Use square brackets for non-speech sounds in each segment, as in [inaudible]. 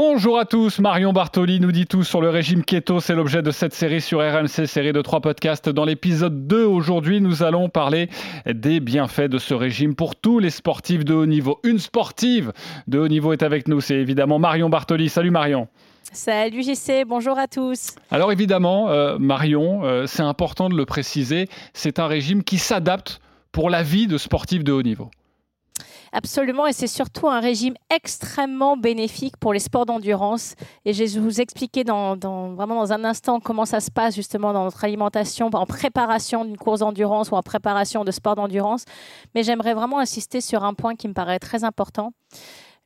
Bonjour à tous, Marion Bartoli nous dit tout sur le régime keto, c'est l'objet de cette série sur RMC, série de trois podcasts. Dans l'épisode 2 aujourd'hui, nous allons parler des bienfaits de ce régime pour tous les sportifs de haut niveau. Une sportive de haut niveau est avec nous, c'est évidemment Marion Bartoli. Salut Marion. Salut JC, bonjour à tous. Alors évidemment, euh, Marion, euh, c'est important de le préciser, c'est un régime qui s'adapte pour la vie de sportifs de haut niveau. Absolument, et c'est surtout un régime extrêmement bénéfique pour les sports d'endurance. Et je vais vous expliquer dans, vraiment dans un instant comment ça se passe justement dans notre alimentation, en préparation d'une course d'endurance ou en préparation de sport d'endurance. Mais j'aimerais vraiment insister sur un point qui me paraît très important.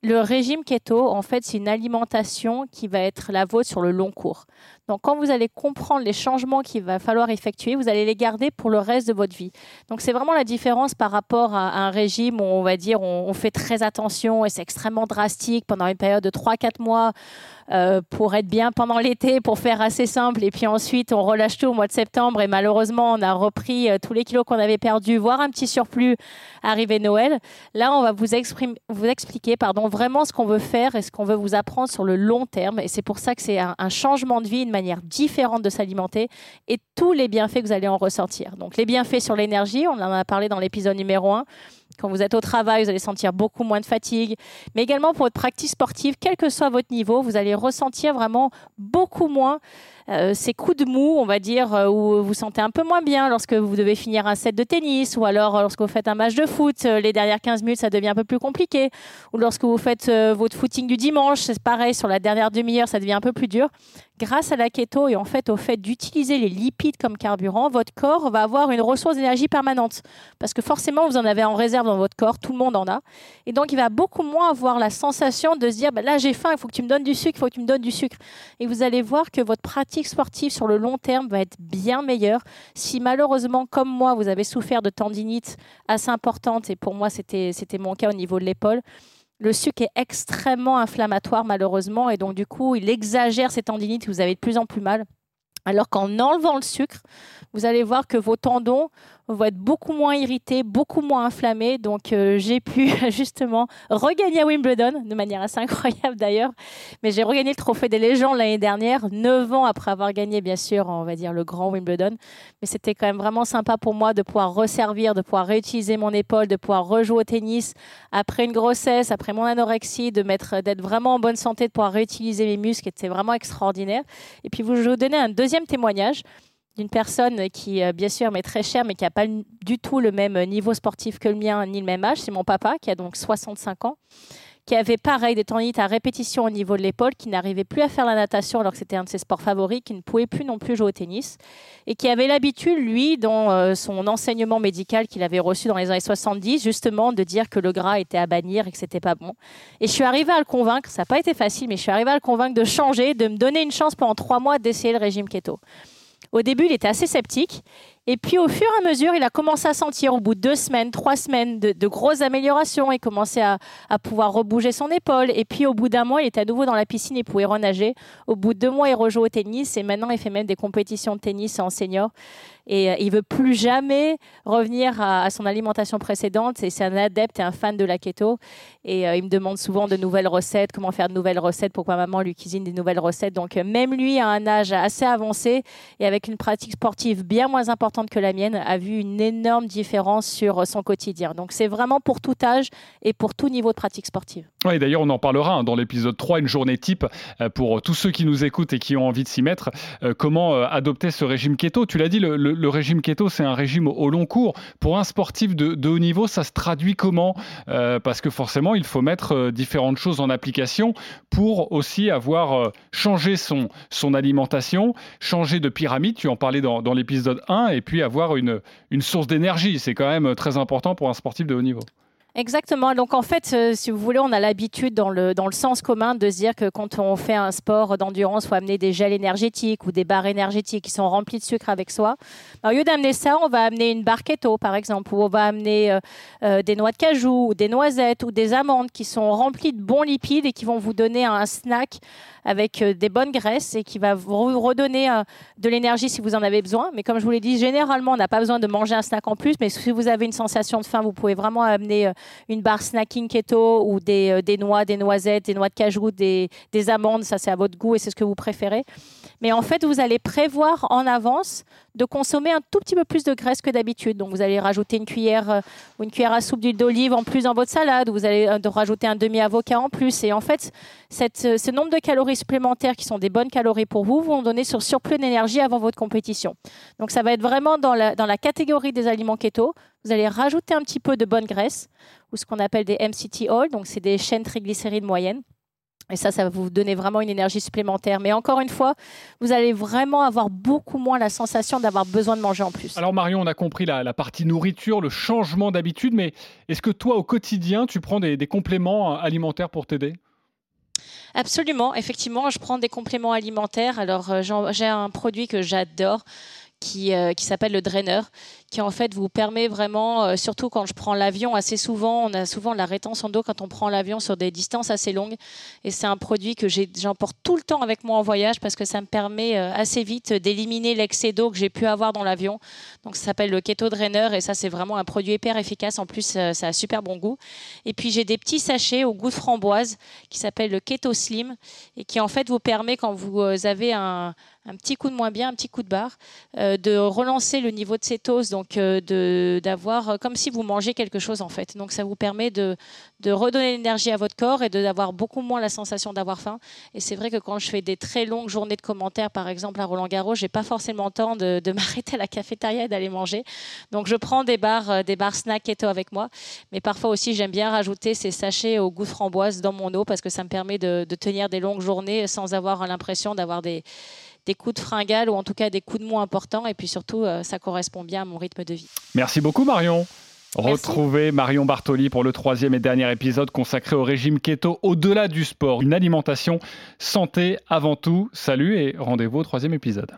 Le régime keto, en fait, c'est une alimentation qui va être la vôtre sur le long cours. Donc, quand vous allez comprendre les changements qu'il va falloir effectuer, vous allez les garder pour le reste de votre vie. Donc, c'est vraiment la différence par rapport à un régime où on va dire on, fait très attention et c'est extrêmement drastique pendant une période de 3-4 mois euh, pour être bien pendant l'été, pour faire assez simple. Et puis ensuite, on relâche tout au mois de septembre et malheureusement, on a repris euh, tous les kilos qu'on avait perdus, voire un petit surplus arrivé Noël. Là, on va vous, vous expliquer pardon, vraiment ce qu'on veut faire et ce qu'on veut vous apprendre sur le long terme. Et c'est pour ça que c'est un, changement de vie, manière différente de s'alimenter et tous les bienfaits que vous allez en ressentir. Donc les bienfaits sur l'énergie, on en a parlé dans l'épisode numéro 1. Quand vous êtes au travail, vous allez sentir beaucoup moins de fatigue. Mais également pour votre pratique sportive, quel que soit votre niveau, vous allez ressentir vraiment beaucoup moins euh, ces coups de mou, on va dire, euh, où vous sentez un peu moins bien lorsque vous devez finir un set de tennis ou alors lorsque vous faites un match de foot, euh, les dernières 15 minutes, ça devient un peu plus compliqué. Ou lorsque vous faites votre footing du dimanche, c'est pareil, sur la dernière demi-heure, ça devient un peu plus dur. Grâce à la keto et en fait au fait d'utiliser les lipides comme carburant, votre corps va avoir une ressource d'énergie permanente. Parce que forcément, vous en avez en réserve dans votre corps, tout le monde en a. Et donc, il va beaucoup moins avoir la sensation de se dire, bah, là j'ai faim, il faut que tu me donnes du sucre, il faut que tu me donnes du sucre. Et vous allez voir que votre pratique sportive sur le long terme va être bien meilleure. Si malheureusement, comme moi, vous avez souffert de tendinite assez importante, et pour moi c'était mon cas au niveau de l'épaule, le sucre est extrêmement inflammatoire malheureusement, et donc du coup, il exagère ces tendinites, vous avez de plus en plus mal. Alors qu'en enlevant le sucre, vous allez voir que vos tendons vont être beaucoup moins irrités, beaucoup moins inflammés. Donc euh, j'ai pu [laughs] justement regagner à Wimbledon, de manière assez incroyable d'ailleurs. Mais j'ai regagné le trophée des légendes l'année dernière, neuf ans après avoir gagné bien sûr, on va dire, le grand Wimbledon. Mais c'était quand même vraiment sympa pour moi de pouvoir resservir, de pouvoir réutiliser mon épaule, de pouvoir rejouer au tennis après une grossesse, après mon anorexie, de mettre, d'être vraiment en bonne santé, de pouvoir réutiliser mes muscles. C'était vraiment extraordinaire. Et puis je vais vous donner un deuxième témoignage d'une personne qui, euh, bien sûr, m'est très chère, mais qui n'a pas du tout le même niveau sportif que le mien, ni le même âge. C'est mon papa, qui a donc 65 ans, qui avait pareil des tendinites à répétition au niveau de l'épaule, qui n'arrivait plus à faire la natation alors que c'était un de ses sports favoris, qui ne pouvait plus non plus jouer au tennis, et qui avait l'habitude, lui, dans euh, son enseignement médical qu'il avait reçu dans les années 70, justement, de dire que le gras était à bannir et que c'était pas bon. Et je suis arrivée à le convaincre, ça n'a pas été facile, mais je suis arrivée à le convaincre de changer, de me donner une chance pendant trois mois d'essayer le régime keto. Au début, il était assez sceptique. Et puis, au fur et à mesure, il a commencé à sentir, au bout de deux semaines, trois semaines, de, grosses améliorations. Il commençait à, à, pouvoir rebouger son épaule. Et puis, au bout d'un mois, il était à nouveau dans la piscine et pouvait renager. Au bout de deux mois, il rejoue au tennis. Et maintenant, il fait même des compétitions de tennis en senior et euh, il veut plus jamais revenir à, son alimentation précédente. Et c'est un adepte et un fan de la keto. Et euh, il me demande souvent de nouvelles recettes, comment faire de nouvelles recettes, pourquoi maman lui cuisine des nouvelles recettes. Donc euh, même lui, à un âge assez avancé et avec une pratique sportive bien moins importante que la mienne, a vu une énorme différence sur son quotidien. Donc c'est vraiment pour tout âge et pour tout niveau de pratique sportive. Oui, d'ailleurs, on en parlera hein, dans l'épisode 3, une journée type pour tous ceux qui nous écoutent et qui ont envie de s'y mettre. comment adopter ce régime keto Tu l'as dit, le le, régime keto, c'est un régime au long cours. Pour un sportif de, haut niveau, ça se traduit comment? Euh, Parce que forcément, il faut mettre euh, différentes choses en application pour aussi avoir euh, changé son, son alimentation, changé de pyramide, tu en parlais dans, dans l'épisode 1, et puis avoir une, une source d'énergie. C'est quand même très important pour un sportif de haut niveau. Exactement. Donc en fait, euh, si vous voulez, on a l'habitude dans le, dans le sens commun de se dire que quand on fait un sport d'endurance, il faut amener des gels énergétiques ou des barres énergétiques qui sont remplis de sucre avec soi. Au lieu d'amener ça, on va amener une barre keto, par exemple, ou on va amener euh, euh, des noix de cajou ou des noisettes ou des amandes qui sont remplies de bons lipides et qui vont vous donner un snack avec des bonnes graisses et qui va vous redonner de l'énergie si vous en avez besoin. Mais comme je vous l'ai dit, généralement, on n'a pas besoin de manger un snack en plus, mais si vous avez une sensation de faim, vous pouvez vraiment amener une barre snacking keto ou des, des, noix, des noisettes, des noix de cajou, des, des amandes, ça c'est à votre goût et c'est ce que vous préférez. Mais en fait, vous allez prévoir en avance de consommer un tout petit peu plus de graisse que d'habitude. Donc, vous allez rajouter une cuillère ou une cuillère à soupe d'huile d'olive en plus dans votre salade, ou vous allez rajouter un demi-avocat en plus. Et en fait, ce nombre de calories supplémentaires qui sont des bonnes calories pour vous vont donner sur surplus d'énergie avant votre compétition. Donc, ça va être vraiment dans la, dans la catégorie des aliments keto. Vous allez rajouter un petit peu de bonne graisse, ou ce qu'on appelle des MCT oil, donc c'est des chaînes triglycérides moyennes. Et ça, ça va vous donner vraiment une énergie supplémentaire. Mais encore une fois, vous allez vraiment avoir beaucoup moins la sensation d'avoir besoin de manger en plus. Alors Marion, on a compris la, partie nourriture, le changement d'habitude, mais est-ce que toi, au quotidien, tu prends des, des compléments alimentaires pour t'aider? Absolument, effectivement, je prends des compléments alimentaires. Alors euh, j'ai un produit que j'adore qui, euh, qui s'appelle le draineur, qui en fait vous permet vraiment, euh, surtout quand je prends l'avion, assez souvent, on a souvent la rétention d'eau quand on prend l'avion sur des distances assez longues. Et c'est un produit que j'emporte tout le temps avec moi en voyage parce que ça me permet euh, assez vite d'éliminer l'excès d'eau que j'ai pu avoir dans l'avion. Donc ça s'appelle le Keto Drainer et ça c'est vraiment un produit hyper efficace. En plus, ça a super bon goût. Et puis j'ai des petits sachets au goût de framboise qui s'appelle le Keto Slim et qui en fait vous permet quand vous avez un, un petit coup de moins bien, un petit coup de barre, euh, de relancer le niveau de cétose, donc euh, d'avoir euh, comme si vous mangez quelque chose en fait. Donc ça vous permet de, de redonner l'énergie à votre corps et d'avoir beaucoup moins la sensation d'avoir faim. Et c'est vrai que quand je fais des très longues journées de commentaires, par exemple à Roland Garros, j'ai pas forcément le temps de, de [laughs] m'arrêter à la cafétéria et d'aller manger. Donc je prends des barres, des barres snack keto avec moi, mais parfois aussi j'aime bien rajouter ces sachets au goût de framboise dans mon eau parce que ça me permet de, de tenir des longues journées sans avoir l'impression d'avoir des des coups de fringale ou en tout cas des coups de mou importants. Et puis surtout, euh, ça correspond bien à mon rythme de vie. Merci beaucoup Marion. Retrouvez Marion Bartoli pour le troisième et dernier épisode consacré au régime keto au-delà du sport. Une alimentation santé avant tout. Salut et rendez-vous au troisième épisode.